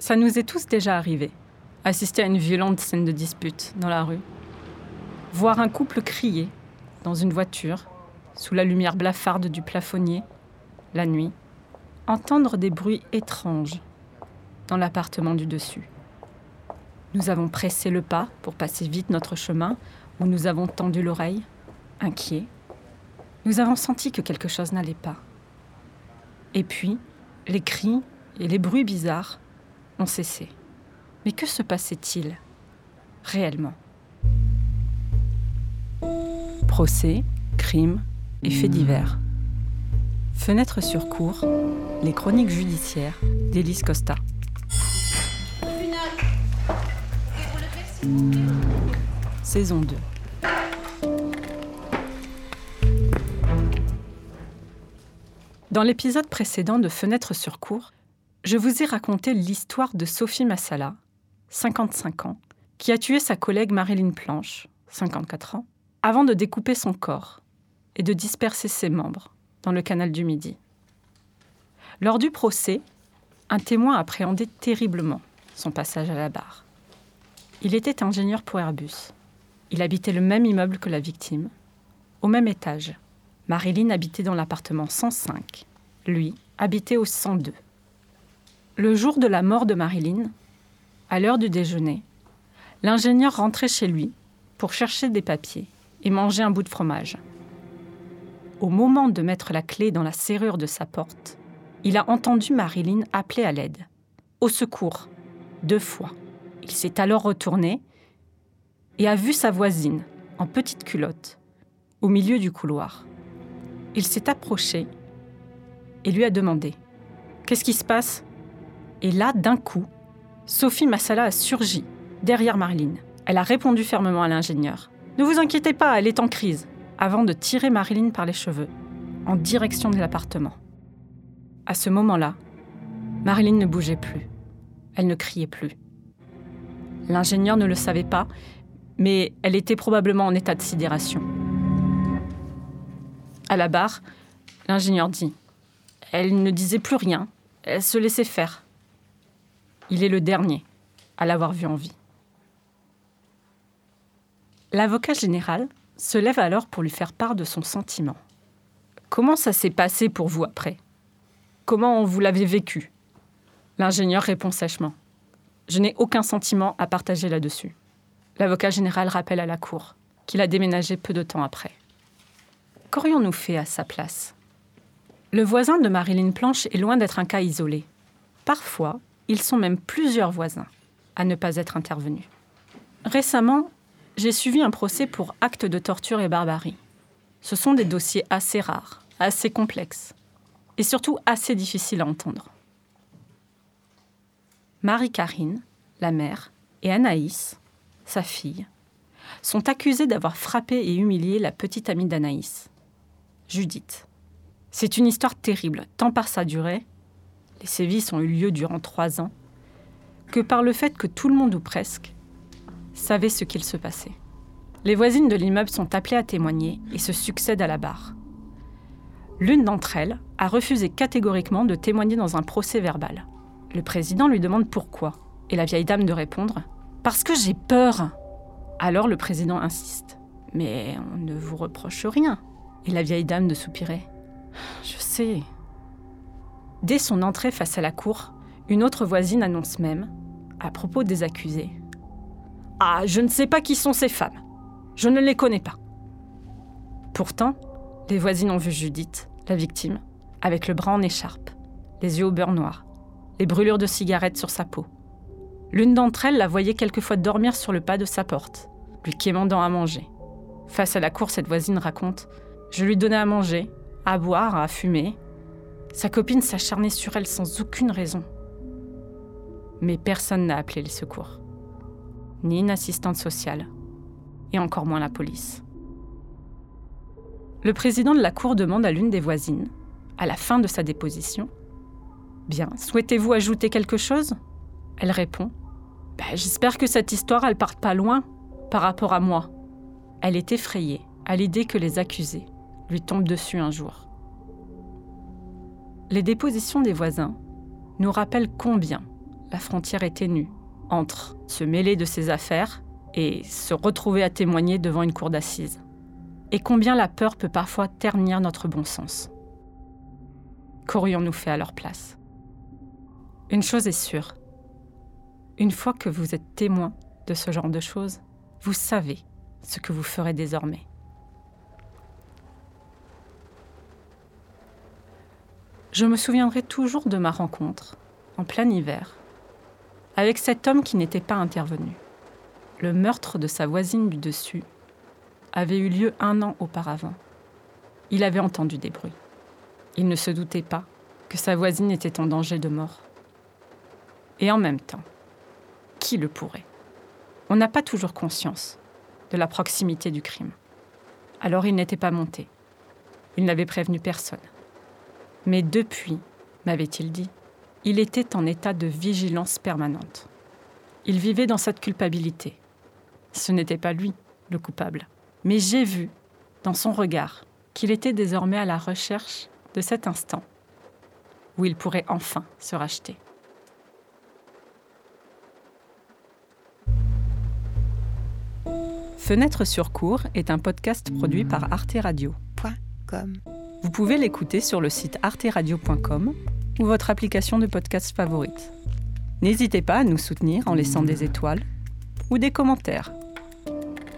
Ça nous est tous déjà arrivé. Assister à une violente scène de dispute dans la rue. Voir un couple crier dans une voiture, sous la lumière blafarde du plafonnier, la nuit. Entendre des bruits étranges dans l'appartement du dessus. Nous avons pressé le pas pour passer vite notre chemin, où nous avons tendu l'oreille, inquiets. Nous avons senti que quelque chose n'allait pas. Et puis, les cris et les bruits bizarres cessé. Mais que se passait-il réellement? Procès, crimes et faits divers. Fenêtre sur cour, les chroniques judiciaires d'Élise Costa. Saison 2. Dans l'épisode précédent de Fenêtre sur cour, je vous ai raconté l'histoire de Sophie Massala, 55 ans, qui a tué sa collègue Marilyn Planche, 54 ans, avant de découper son corps et de disperser ses membres dans le canal du Midi. Lors du procès, un témoin appréhendait terriblement son passage à la barre. Il était ingénieur pour Airbus. Il habitait le même immeuble que la victime, au même étage. Marilyn habitait dans l'appartement 105. Lui habitait au 102. Le jour de la mort de Marilyn, à l'heure du déjeuner, l'ingénieur rentrait chez lui pour chercher des papiers et manger un bout de fromage. Au moment de mettre la clé dans la serrure de sa porte, il a entendu Marilyn appeler à l'aide. Au secours, deux fois. Il s'est alors retourné et a vu sa voisine, en petite culotte, au milieu du couloir. Il s'est approché et lui a demandé Qu'est-ce qui se passe? Et là, d'un coup, Sophie Massala a surgi, derrière Marilyn. Elle a répondu fermement à l'ingénieur. Ne vous inquiétez pas, elle est en crise, avant de tirer Marilyn par les cheveux, en direction de l'appartement. À ce moment-là, Marilyn ne bougeait plus. Elle ne criait plus. L'ingénieur ne le savait pas, mais elle était probablement en état de sidération. À la barre, l'ingénieur dit Elle ne disait plus rien, elle se laissait faire. Il est le dernier à l'avoir vu en vie. L'avocat général se lève alors pour lui faire part de son sentiment. Comment ça s'est passé pour vous après? Comment vous l'avez vécu? L'ingénieur répond sèchement. Je n'ai aucun sentiment à partager là-dessus. L'avocat général rappelle à la cour qu'il a déménagé peu de temps après. Qu'aurions-nous fait à sa place? Le voisin de Marilyn Planche est loin d'être un cas isolé. Parfois, ils sont même plusieurs voisins à ne pas être intervenus. Récemment, j'ai suivi un procès pour actes de torture et barbarie. Ce sont des dossiers assez rares, assez complexes et surtout assez difficiles à entendre. Marie-Karine, la mère, et Anaïs, sa fille, sont accusées d'avoir frappé et humilié la petite amie d'Anaïs, Judith. C'est une histoire terrible, tant par sa durée les sévices ont eu lieu durant trois ans, que par le fait que tout le monde ou presque savait ce qu'il se passait. Les voisines de l'immeuble sont appelées à témoigner et se succèdent à la barre. L'une d'entre elles a refusé catégoriquement de témoigner dans un procès verbal. Le président lui demande pourquoi, et la vieille dame de répondre ⁇ Parce que j'ai peur !⁇ Alors le président insiste ⁇ Mais on ne vous reproche rien !⁇ Et la vieille dame de soupirer ⁇ Je sais, Dès son entrée face à la cour, une autre voisine annonce même, à propos des accusés Ah, je ne sais pas qui sont ces femmes. Je ne les connais pas. Pourtant, les voisines ont vu Judith, la victime, avec le bras en écharpe, les yeux au beurre noir, les brûlures de cigarettes sur sa peau. L'une d'entre elles la voyait quelquefois dormir sur le pas de sa porte, lui quémandant à manger. Face à la cour, cette voisine raconte Je lui donnais à manger, à boire, à fumer, sa copine s'acharnait sur elle sans aucune raison. Mais personne n'a appelé les secours. Ni une assistante sociale, et encore moins la police. Le président de la cour demande à l'une des voisines, à la fin de sa déposition, Bien, souhaitez-vous ajouter quelque chose? Elle répond bah, J'espère que cette histoire, elle parte pas loin par rapport à moi. Elle est effrayée à l'idée que les accusés lui tombent dessus un jour. Les dépositions des voisins nous rappellent combien la frontière est ténue entre se mêler de ses affaires et se retrouver à témoigner devant une cour d'assises. Et combien la peur peut parfois ternir notre bon sens. Qu'aurions-nous fait à leur place? Une chose est sûre, une fois que vous êtes témoin de ce genre de choses, vous savez ce que vous ferez désormais. Je me souviendrai toujours de ma rencontre, en plein hiver, avec cet homme qui n'était pas intervenu. Le meurtre de sa voisine du dessus avait eu lieu un an auparavant. Il avait entendu des bruits. Il ne se doutait pas que sa voisine était en danger de mort. Et en même temps, qui le pourrait? On n'a pas toujours conscience de la proximité du crime. Alors il n'était pas monté. Il n'avait prévenu personne. Mais depuis, m'avait-il dit, il était en état de vigilance permanente. Il vivait dans cette culpabilité. Ce n'était pas lui, le coupable. Mais j'ai vu, dans son regard, qu'il était désormais à la recherche de cet instant où il pourrait enfin se racheter. Fenêtre sur cours est un podcast produit par Arte. Vous pouvez l'écouter sur le site arteradio.com ou votre application de podcast favorite. N'hésitez pas à nous soutenir en laissant des étoiles ou des commentaires.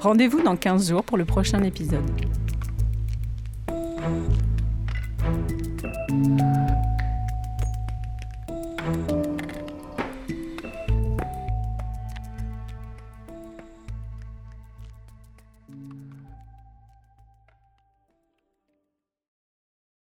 Rendez-vous dans 15 jours pour le prochain épisode.